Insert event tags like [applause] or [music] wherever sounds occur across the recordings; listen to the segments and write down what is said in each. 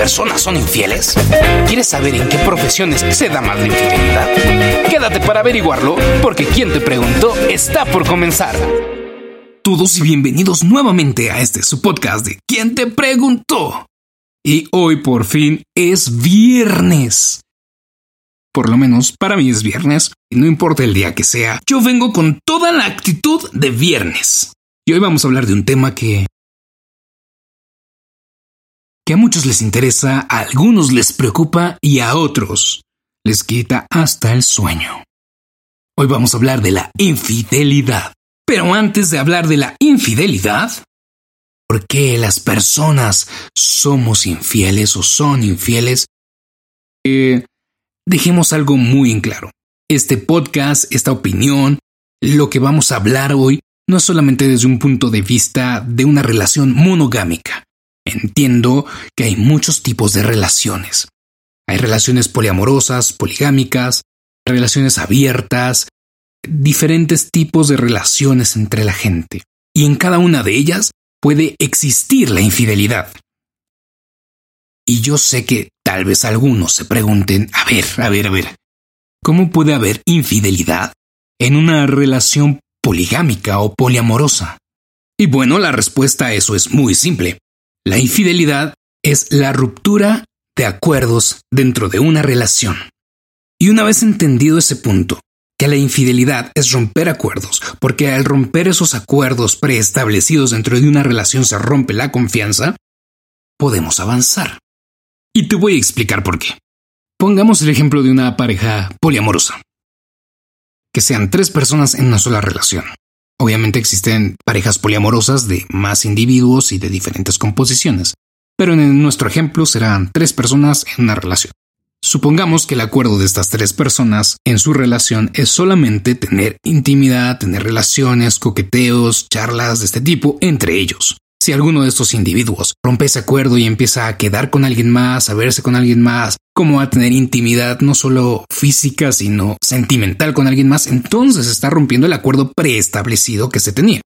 Personas son infieles? ¿Quieres saber en qué profesiones se da más la infidelidad? Quédate para averiguarlo, porque quien te preguntó está por comenzar. Todos y bienvenidos nuevamente a este su podcast de ¿Quién te preguntó? Y hoy por fin es viernes. Por lo menos para mí es viernes, y no importa el día que sea, yo vengo con toda la actitud de viernes. Y hoy vamos a hablar de un tema que que a muchos les interesa, a algunos les preocupa y a otros les quita hasta el sueño. Hoy vamos a hablar de la infidelidad. Pero antes de hablar de la infidelidad, ¿por qué las personas somos infieles o son infieles? Eh, dejemos algo muy en claro. Este podcast, esta opinión, lo que vamos a hablar hoy, no es solamente desde un punto de vista de una relación monogámica. Entiendo que hay muchos tipos de relaciones. Hay relaciones poliamorosas, poligámicas, relaciones abiertas, diferentes tipos de relaciones entre la gente. Y en cada una de ellas puede existir la infidelidad. Y yo sé que tal vez algunos se pregunten, a ver, a ver, a ver, ¿cómo puede haber infidelidad en una relación poligámica o poliamorosa? Y bueno, la respuesta a eso es muy simple. La infidelidad es la ruptura de acuerdos dentro de una relación. Y una vez entendido ese punto, que la infidelidad es romper acuerdos, porque al romper esos acuerdos preestablecidos dentro de una relación se rompe la confianza, podemos avanzar. Y te voy a explicar por qué. Pongamos el ejemplo de una pareja poliamorosa. Que sean tres personas en una sola relación. Obviamente existen parejas poliamorosas de más individuos y de diferentes composiciones, pero en nuestro ejemplo serán tres personas en una relación. Supongamos que el acuerdo de estas tres personas en su relación es solamente tener intimidad, tener relaciones, coqueteos, charlas de este tipo entre ellos. Si alguno de estos individuos rompe ese acuerdo y empieza a quedar con alguien más, a verse con alguien más, como a tener intimidad no solo física, sino sentimental con alguien más, entonces está rompiendo el acuerdo preestablecido que se tenía.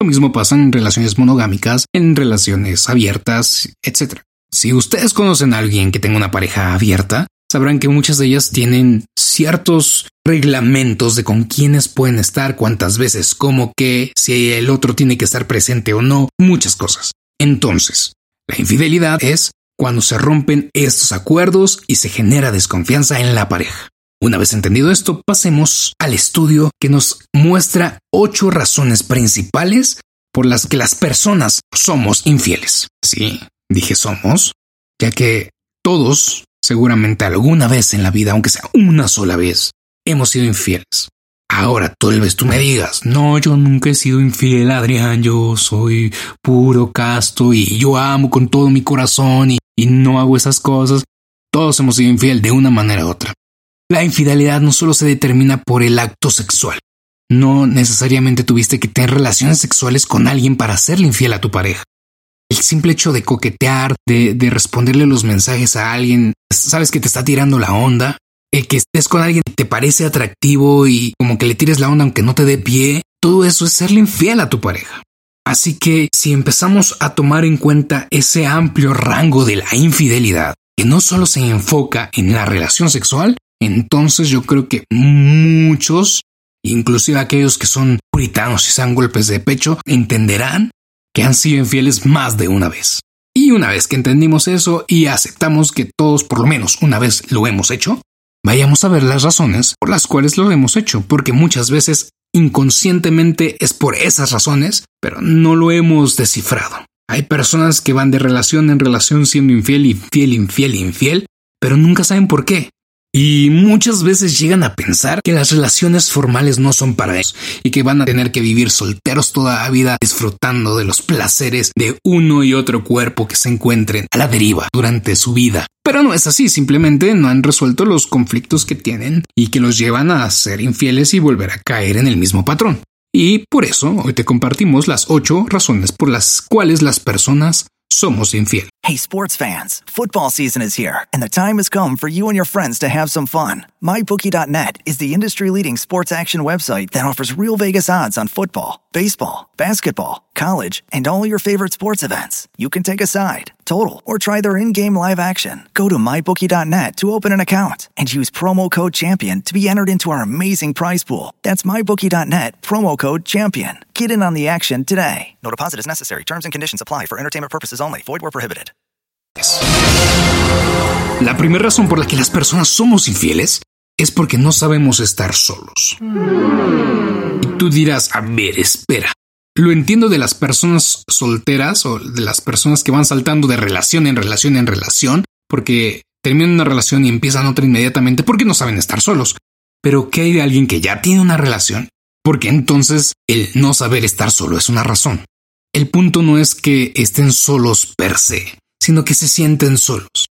Lo mismo pasa en relaciones monogámicas, en relaciones abiertas, etc. Si ustedes conocen a alguien que tenga una pareja abierta, sabrán que muchas de ellas tienen ciertos reglamentos de con quiénes pueden estar, cuántas veces, cómo que, si el otro tiene que estar presente o no, muchas cosas. Entonces, la infidelidad es cuando se rompen estos acuerdos y se genera desconfianza en la pareja. Una vez entendido esto, pasemos al estudio que nos muestra ocho razones principales por las que las personas somos infieles. Sí, dije somos, ya que todos Seguramente alguna vez en la vida, aunque sea una sola vez, hemos sido infieles. Ahora tal vez tú me digas, no, yo nunca he sido infiel, Adrián, yo soy puro casto y yo amo con todo mi corazón y, y no hago esas cosas. Todos hemos sido infiel de una manera u otra. La infidelidad no solo se determina por el acto sexual. No necesariamente tuviste que tener relaciones sexuales con alguien para serle infiel a tu pareja el simple hecho de coquetear, de, responderle los mensajes a alguien, sabes que te está tirando la onda, el que estés con alguien que te parece atractivo y como que le tires la onda aunque no te dé pie, todo eso es serle infiel a tu pareja. Así que si empezamos a tomar en cuenta ese amplio rango de la infidelidad, que no solo se enfoca en la relación sexual, entonces yo creo que muchos, inclusive aquellos que son puritanos y sean golpes de pecho, entenderán que han sido infieles más de una vez. Y una vez que entendimos eso y aceptamos que todos por lo menos una vez lo hemos hecho, vayamos a ver las razones por las cuales lo hemos hecho, porque muchas veces inconscientemente es por esas razones, pero no lo hemos descifrado. Hay personas que van de relación en relación siendo infiel, infiel, infiel, infiel, pero nunca saben por qué. Y muchas veces llegan a pensar que las relaciones formales no son para ellos y que van a tener que vivir solteros toda la vida disfrutando de los placeres de uno y otro cuerpo que se encuentren a la deriva durante su vida. Pero no es así, simplemente no han resuelto los conflictos que tienen y que los llevan a ser infieles y volver a caer en el mismo patrón. Y por eso hoy te compartimos las ocho razones por las cuales las personas somos infiel. Hey, sports fans, football season is here, and the time has come for you and your friends to have some fun. MyBookie.net is the industry leading sports action website that offers real Vegas odds on football, baseball, basketball, college, and all your favorite sports events. You can take a side, total, or try their in game live action. Go to MyBookie.net to open an account and use promo code CHAMPION to be entered into our amazing prize pool. That's MyBookie.net, promo code CHAMPION. Get in on the action today. No deposit is necessary. Terms and conditions apply for entertainment purposes only. Void where prohibited. La primera razón por la que las personas somos infieles es porque no sabemos estar solos. Y tú dirás, a ver, espera. Lo entiendo de las personas solteras o de las personas que van saltando de relación en relación en relación, porque terminan una relación y empiezan otra inmediatamente porque no saben estar solos. Pero ¿qué hay de alguien que ya tiene una relación? Porque entonces el no saber estar solo es una razón. El punto no es que estén solos per se, sino que se sienten solos.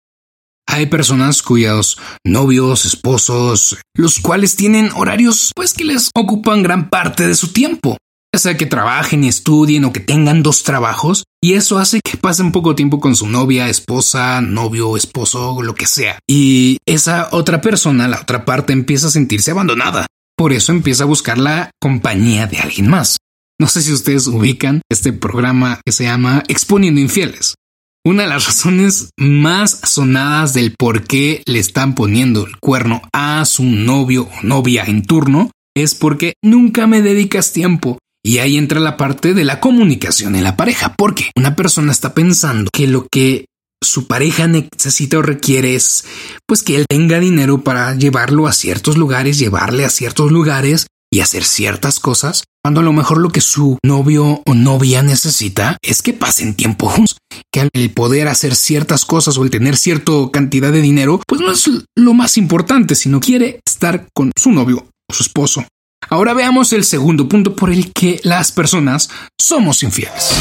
Hay personas cuyos novios, esposos, los cuales tienen horarios pues que les ocupan gran parte de su tiempo. Ya sea que trabajen y estudien o que tengan dos trabajos, y eso hace que pasen poco tiempo con su novia, esposa, novio, esposo, lo que sea. Y esa otra persona, la otra parte, empieza a sentirse abandonada. Por eso empieza a buscar la compañía de alguien más. No sé si ustedes ubican este programa que se llama Exponiendo Infieles. Una de las razones más sonadas del por qué le están poniendo el cuerno a su novio o novia en turno es porque nunca me dedicas tiempo. Y ahí entra la parte de la comunicación en la pareja, porque una persona está pensando que lo que su pareja necesita o requiere es pues que él tenga dinero para llevarlo a ciertos lugares, llevarle a ciertos lugares y hacer ciertas cosas, cuando a lo mejor lo que su novio o novia necesita es que pasen tiempo juntos, que el poder hacer ciertas cosas o el tener cierta cantidad de dinero, pues no es lo más importante, sino quiere estar con su novio o su esposo. Ahora veamos el segundo punto por el que las personas somos infieles.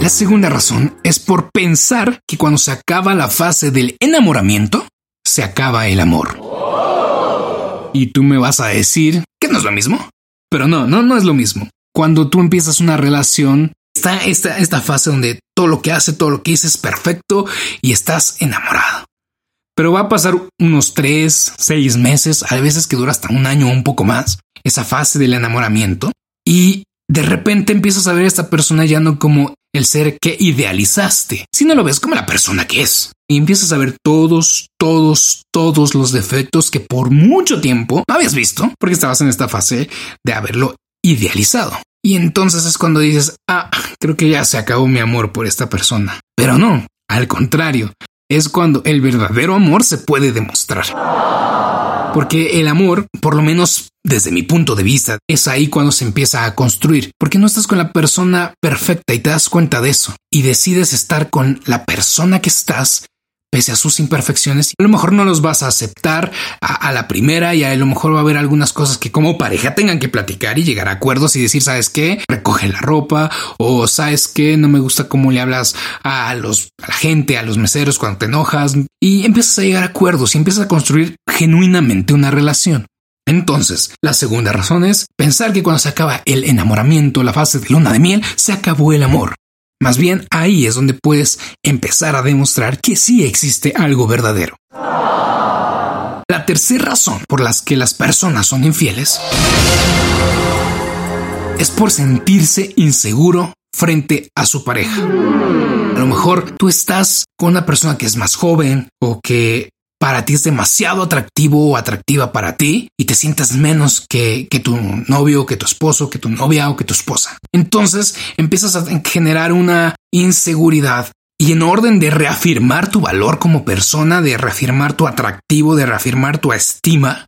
La segunda razón es por pensar que cuando se acaba la fase del enamoramiento, se acaba el amor. Y tú me vas a decir no es lo mismo. Pero no, no, no es lo mismo. Cuando tú empiezas una relación, está esta, esta fase donde todo lo que hace, todo lo que dice es perfecto y estás enamorado. Pero va a pasar unos tres, seis meses, a veces que dura hasta un año o un poco más, esa fase del enamoramiento. Y de repente empiezas a ver a esta persona ya no como el ser que idealizaste, sino lo ves como la persona que es. Y empiezas a ver todos, todos, todos los defectos que por mucho tiempo no habías visto porque estabas en esta fase de haberlo idealizado. Y entonces es cuando dices, ah, creo que ya se acabó mi amor por esta persona. Pero no, al contrario, es cuando el verdadero amor se puede demostrar. Porque el amor, por lo menos desde mi punto de vista, es ahí cuando se empieza a construir. Porque no estás con la persona perfecta y te das cuenta de eso. Y decides estar con la persona que estás pese a sus imperfecciones. A lo mejor no los vas a aceptar a, la primera y a lo mejor va a haber algunas cosas que como pareja tengan que platicar y llegar a acuerdos y decir, ¿sabes qué? Recoge la ropa o ¿sabes qué? No me gusta cómo le hablas a los, a la gente, a los meseros cuando te enojas y empiezas a llegar a acuerdos y empiezas a construir genuinamente una relación. Entonces, la segunda razón es pensar que cuando se acaba el enamoramiento, la fase de luna de miel, se acabó el amor. Más bien ahí es donde puedes empezar a demostrar que sí existe algo verdadero. La tercera razón por las que las personas son infieles es por sentirse inseguro frente a su pareja. A lo mejor tú estás con una persona que es más joven o que para ti es demasiado atractivo o atractiva para ti y te sientes menos que, que tu novio, que tu esposo, que tu novia o que tu esposa. Entonces empiezas a generar una inseguridad y en orden de reafirmar tu valor como persona, de reafirmar tu atractivo, de reafirmar tu estima,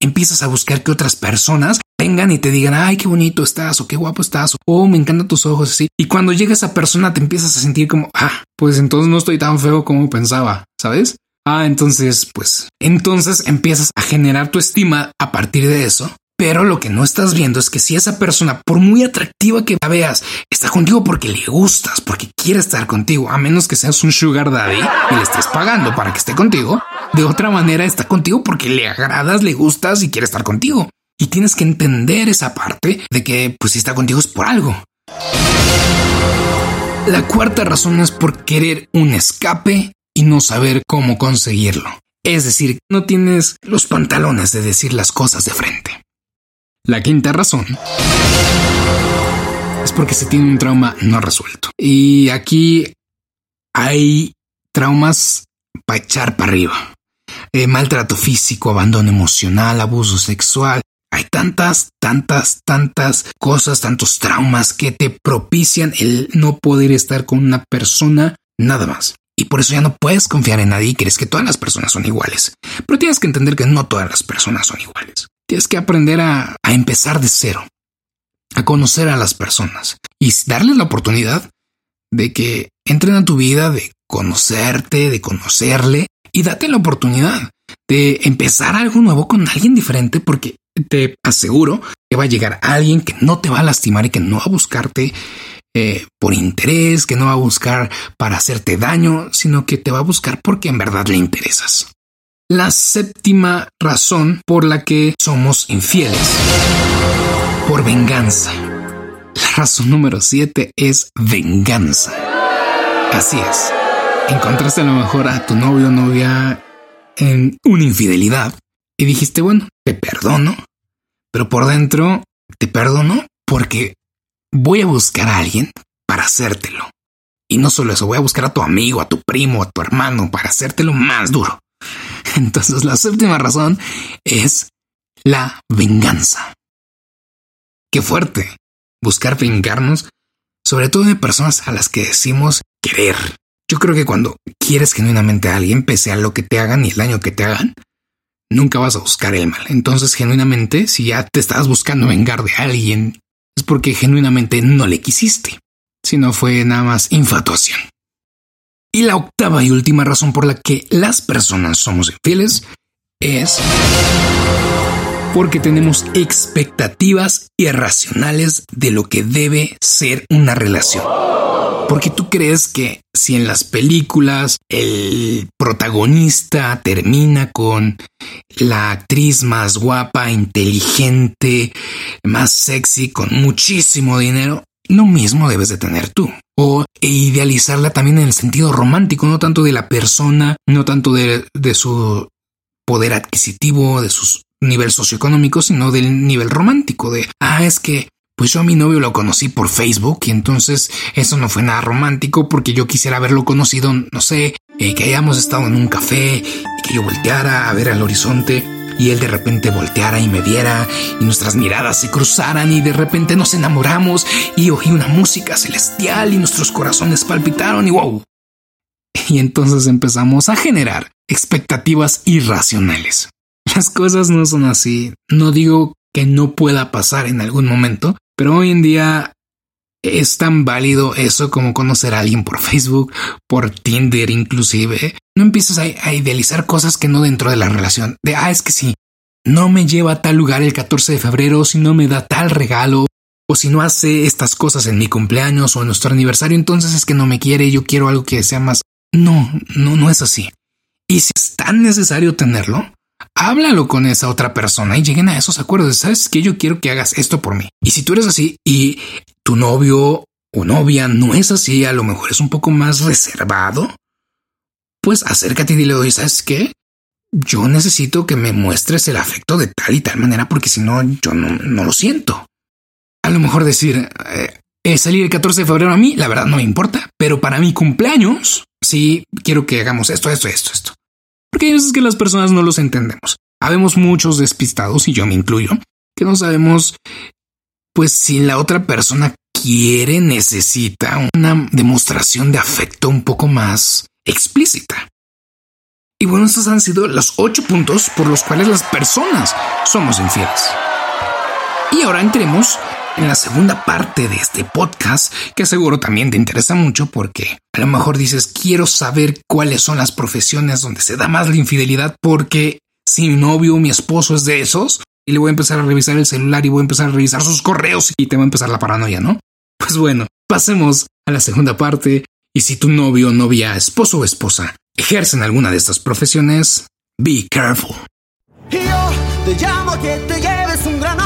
empiezas a buscar que otras personas vengan y te digan, ay, qué bonito estás o qué guapo estás o oh, me encantan tus ojos así. Y cuando llega esa persona te empiezas a sentir como, ah, pues entonces no estoy tan feo como pensaba, ¿sabes? Ah, entonces, pues, entonces empiezas a generar tu estima a partir de eso. Pero lo que no estás viendo es que si esa persona, por muy atractiva que la veas, está contigo porque le gustas, porque quiere estar contigo, a menos que seas un sugar daddy y le estés pagando para que esté contigo, de otra manera está contigo porque le agradas, le gustas y quiere estar contigo. Y tienes que entender esa parte de que, pues, si está contigo es por algo. La cuarta razón es por querer un escape y no saber cómo conseguirlo. Es decir, no tienes los pantalones de decir las cosas de frente. La quinta razón es porque se tiene un trauma no resuelto. Y aquí hay traumas para echar para arriba. Eh, maltrato físico, abandono emocional, abuso sexual. Hay tantas, tantas, tantas cosas, tantos traumas que te propician el no poder estar con una persona nada más. Y por eso ya no puedes confiar en nadie y crees que todas las personas son iguales. Pero tienes que entender que no todas las personas son iguales. Tienes que aprender a, a empezar de cero, a conocer a las personas y darles la oportunidad de que entren a tu vida, de conocerte, de conocerle y date la oportunidad de empezar algo nuevo con alguien diferente porque te aseguro que va a llegar alguien que no te va a lastimar y que no va a buscarte eh, por interés, que no va a buscar para hacerte daño, sino que te va a buscar porque en verdad le interesas. La séptima razón por la que somos infieles. Por venganza. La razón número siete es venganza. Así es. Encontraste a lo mejor a tu novio o novia en una infidelidad y dijiste, bueno, te perdono, pero por dentro te perdono porque voy a buscar a alguien para hacértelo. Y no solo eso, voy a buscar a tu amigo, a tu primo, a tu hermano para hacértelo más duro. [laughs] Entonces la séptima razón es la venganza. Qué fuerte buscar vengarnos, sobre todo de personas a las que decimos querer. Yo creo que cuando quieres genuinamente a alguien, pese a lo que te hagan y el daño que te hagan, nunca vas a buscar el mal. Entonces, genuinamente, si ya te estás buscando vengar de alguien es porque genuinamente no le quisiste, sino fue nada más infatuación. Y la octava y última razón por la que las personas somos infieles es porque tenemos expectativas irracionales de lo que debe ser una relación. Porque tú crees que si en las películas el protagonista termina con la actriz más guapa, inteligente, más sexy, con muchísimo dinero, lo mismo debes de tener tú. O idealizarla también en el sentido romántico, no tanto de la persona, no tanto de, de su poder adquisitivo, de su nivel socioeconómico, sino del nivel romántico, de, ah, es que pues yo a mi novio lo conocí por Facebook y entonces eso no fue nada romántico porque yo quisiera haberlo conocido, no sé, eh, que hayamos estado en un café y que yo volteara a ver al horizonte y él de repente volteara y me viera y nuestras miradas se cruzaran y de repente nos enamoramos y oí una música celestial y nuestros corazones palpitaron y wow. Y entonces empezamos a generar expectativas irracionales. Las cosas no son así. No digo que no pueda pasar en algún momento, pero hoy en día es tan válido eso como conocer a alguien por Facebook, por Tinder inclusive. No empieces a, idealizar cosas que no dentro de la relación. De, ah, es que si no me lleva a tal lugar el 14 de febrero, si no me da tal regalo, o si no hace estas cosas en mi cumpleaños o en nuestro aniversario, entonces es que no me quiere, yo quiero algo que sea más. No, no, no es así. Y si es tan necesario tenerlo, háblalo con esa otra persona y lleguen a esos acuerdos. Sabes que yo quiero que hagas esto por mí. Y si tú eres así y tu novio o novia no es así, a lo mejor es un poco más reservado, pues acércate y dile, oye, ¿sabes qué? Yo necesito que me muestres el afecto de tal y tal manera porque si no, yo no, lo siento. A lo mejor decir, eh, salir el 14 de febrero a mí, la verdad no me importa, pero para mi cumpleaños, sí quiero que hagamos esto, esto, esto, esto. Porque veces que las personas no los entendemos. Habemos muchos despistados, y yo me incluyo, que no sabemos, pues si la otra persona quiere, necesita una demostración de afecto un poco más explícita. Y bueno, estos han sido los ocho puntos por los cuales las personas somos infieles. Y ahora entremos en la segunda parte de este podcast, que seguro también te interesa mucho porque a lo mejor dices, quiero saber cuáles son las profesiones donde se da más la infidelidad porque si mi novio o mi esposo es de esos, y le voy a empezar a revisar el celular y voy a empezar a revisar sus correos y te va a empezar la paranoia, ¿no? Pues bueno, pasemos a la segunda parte. Y si tu novio, novia, esposo o esposa ejercen alguna de estas profesiones, be careful. yo te llamo que te lleves un gran.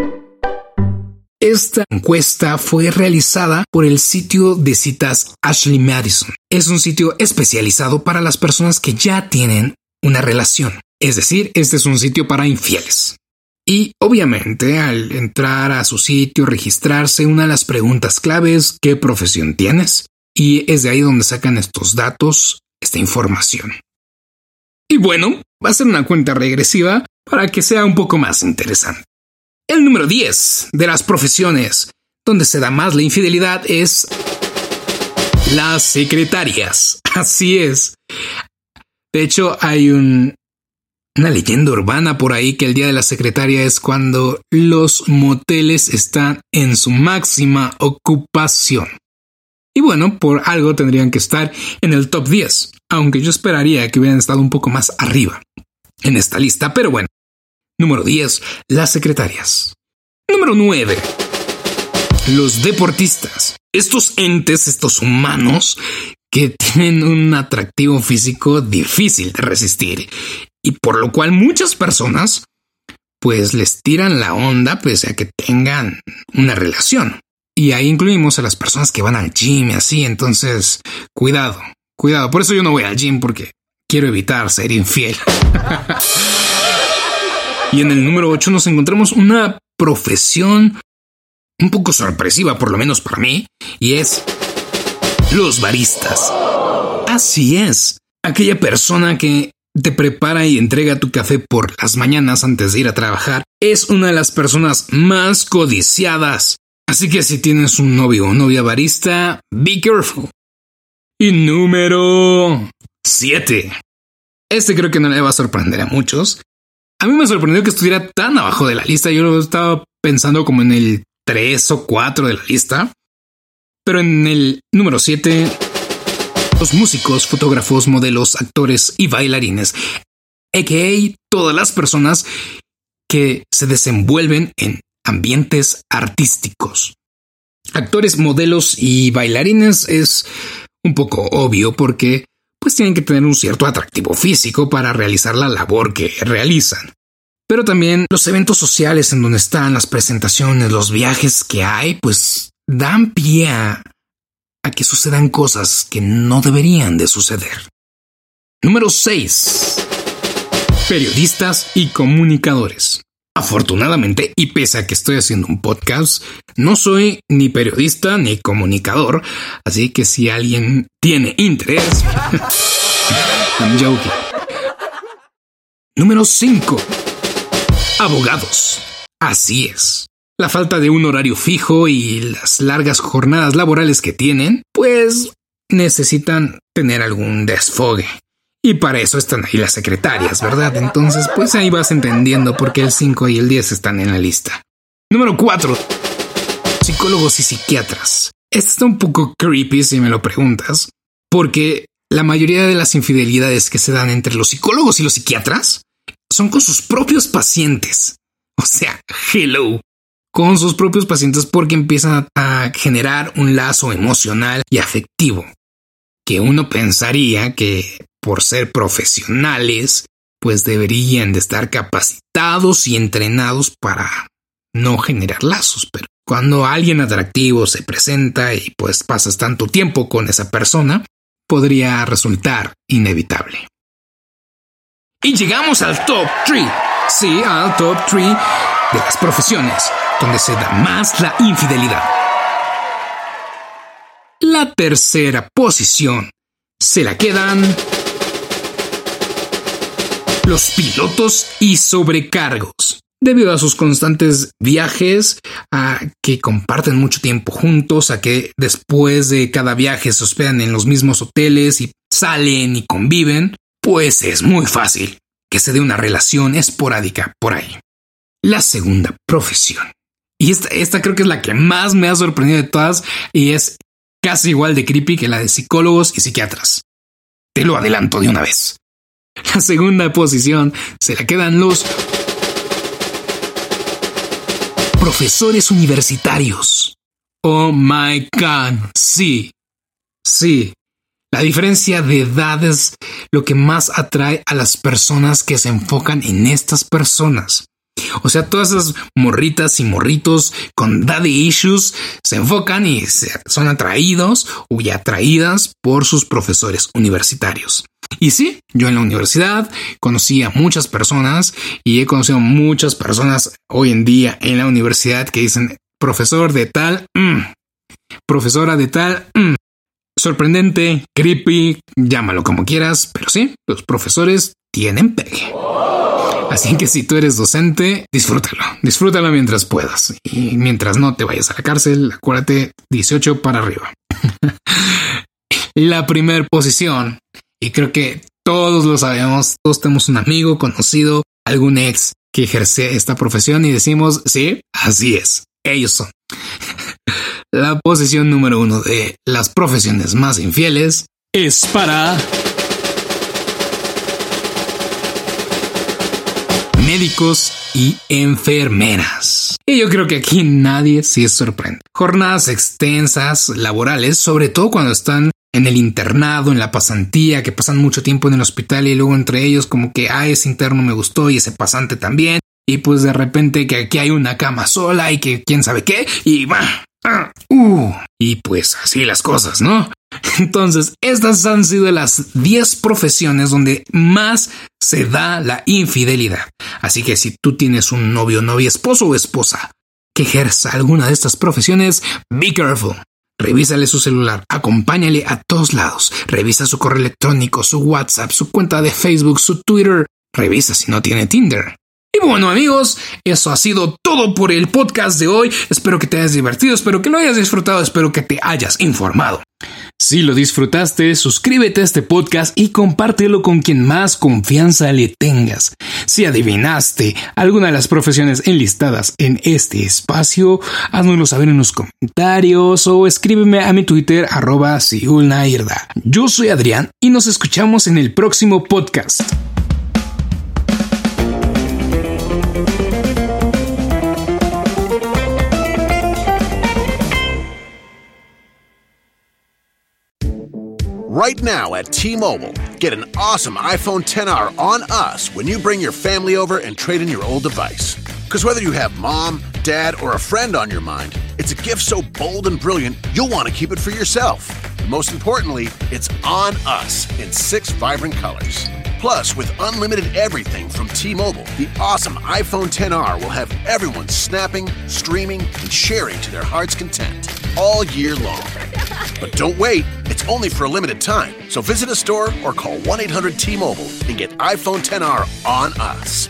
Esta encuesta fue realizada por el sitio de citas Ashley Madison. Es un sitio especializado para las personas que ya tienen una relación. Es decir, este es un sitio para infieles. Y obviamente al entrar a su sitio, registrarse, una de las preguntas claves, ¿qué profesión tienes? Y es de ahí donde sacan estos datos, esta información. Y bueno, va a ser una cuenta regresiva para que sea un poco más interesante. El número 10 de las profesiones donde se da más la infidelidad es las secretarias. [laughs] Así es. De hecho, hay un, una leyenda urbana por ahí que el día de la secretaria es cuando los moteles están en su máxima ocupación. Y bueno, por algo tendrían que estar en el top 10, aunque yo esperaría que hubieran estado un poco más arriba en esta lista, pero bueno, Número 10. Las secretarias. Número 9. Los deportistas. Estos entes, estos humanos que tienen un atractivo físico difícil de resistir y por lo cual muchas personas pues les tiran la onda pese a que tengan una relación. Y ahí incluimos a las personas que van al gym y así, entonces cuidado, cuidado. Por eso yo no voy al gym porque quiero evitar ser infiel. [laughs] Y en el número 8 nos encontramos una profesión un poco sorpresiva, por lo menos para mí, y es los baristas. Así es, aquella persona que te prepara y entrega tu café por las mañanas antes de ir a trabajar es una de las personas más codiciadas. Así que si tienes un novio o novia barista, be careful. Y número 7. Este creo que no le va a sorprender a muchos, a mí me sorprendió que estuviera tan abajo de la lista. Yo lo estaba pensando como en el 3 o 4 de la lista. Pero en el número 7, los músicos, fotógrafos, modelos, actores y bailarines, a.k.a. todas las personas que se desenvuelven en ambientes artísticos. Actores, modelos y bailarines es un poco obvio porque pues tienen que tener un cierto atractivo físico para realizar la labor que realizan. Pero también los eventos sociales en donde están las presentaciones, los viajes que hay, pues dan pie a, que sucedan cosas que no deberían de suceder. Número 6. Periodistas y comunicadores. Afortunadamente, y pese a que estoy haciendo un podcast, no soy ni periodista ni comunicador, así que si alguien tiene interés. [laughs] Número 5. Abogados. Así es. La falta de un horario fijo y las largas jornadas laborales que tienen, pues necesitan tener algún desfogue. Y para eso están ahí las secretarias, ¿verdad? Entonces, pues ahí vas entendiendo por qué el 5 y el 10 están en la lista. Número 4. Psicólogos y psiquiatras. Esto está un poco creepy si me lo preguntas, porque la mayoría de las infidelidades que se dan entre los psicólogos y los psiquiatras son con sus propios pacientes. O sea, hello. Con sus propios pacientes porque empiezan a generar un lazo emocional y afectivo que uno pensaría que por ser profesionales, pues deberían de estar capacitados y entrenados para no generar lazos, pero cuando alguien atractivo se presenta y pues pasas tanto tiempo con esa persona, podría resultar inevitable. Y llegamos al top 3. Sí, al top 3 de las profesiones donde se da más la infidelidad. La tercera posición se la quedan los pilotos y sobrecargos. Debido a sus constantes viajes, a que comparten mucho tiempo juntos, a que después de cada viaje se hospedan en los mismos hoteles y salen y conviven, pues es muy fácil que se dé una relación esporádica por ahí. La segunda profesión. Y esta, esta creo que es la que más me ha sorprendido de todas y es casi igual de creepy que la de psicólogos y psiquiatras. Te lo adelanto de una vez. La segunda posición se la quedan los profesores universitarios. Oh my god, sí, sí. La diferencia de edad es lo que más atrae a las personas que se enfocan en estas personas. O sea, todas esas morritas y morritos con daddy issues se enfocan y son atraídos o atraídas por sus profesores universitarios. Y sí, yo en la universidad conocí a muchas personas y he conocido muchas personas hoy en día en la universidad que dicen profesor de tal, mm, profesora de tal, mm". sorprendente, creepy, llámalo como quieras, pero sí, los profesores tienen pegue. Así que si tú eres docente, disfrútalo, disfrútalo mientras puedas. Y mientras no te vayas a la cárcel, acuérdate 18 para arriba. [laughs] la primera posición, y creo que todos lo sabemos, todos tenemos un amigo, conocido, algún ex que ejerce esta profesión y decimos, sí, así es, ellos son. [laughs] la posición número uno de las profesiones más infieles es para médicos y enfermeras. Y yo creo que aquí nadie se sorprende. Jornadas extensas, laborales, sobre todo cuando están en el internado, en la pasantía, que pasan mucho tiempo en el hospital y luego entre ellos como que, ah, ese interno me gustó y ese pasante también. Y pues de repente que aquí hay una cama sola y que quién sabe qué. Y va. Ah, uh, y pues así las cosas, ¿no? Entonces, estas han sido las 10 profesiones donde más se da la infidelidad. Así que si tú tienes un novio, novia, esposo o esposa que ejerza alguna de estas profesiones, be careful. Revísale su celular, acompáñale a todos lados, revisa su correo electrónico, su WhatsApp, su cuenta de Facebook, su Twitter, revisa si no tiene Tinder. Bueno amigos, eso ha sido todo por el podcast de hoy. Espero que te hayas divertido, espero que lo hayas disfrutado, espero que te hayas informado. Si lo disfrutaste, suscríbete a este podcast y compártelo con quien más confianza le tengas. Si adivinaste alguna de las profesiones enlistadas en este espacio, házmelo saber en los comentarios o escríbeme a mi Twitter arroba Yo soy Adrián y nos escuchamos en el próximo podcast. Right now at T Mobile, get an awesome iPhone 10R on us when you bring your family over and trade in your old device. Because whether you have mom, dad, or a friend on your mind, it's a gift so bold and brilliant you'll want to keep it for yourself. most importantly, it's on us in six vibrant colors. Plus, with unlimited everything from T Mobile, the awesome iPhone 10R will have everyone snapping, streaming, and sharing to their heart's content all year long. But don't wait, it's only for a limited time. So visit a store or call 1 800 T Mobile and get iPhone 10R on us.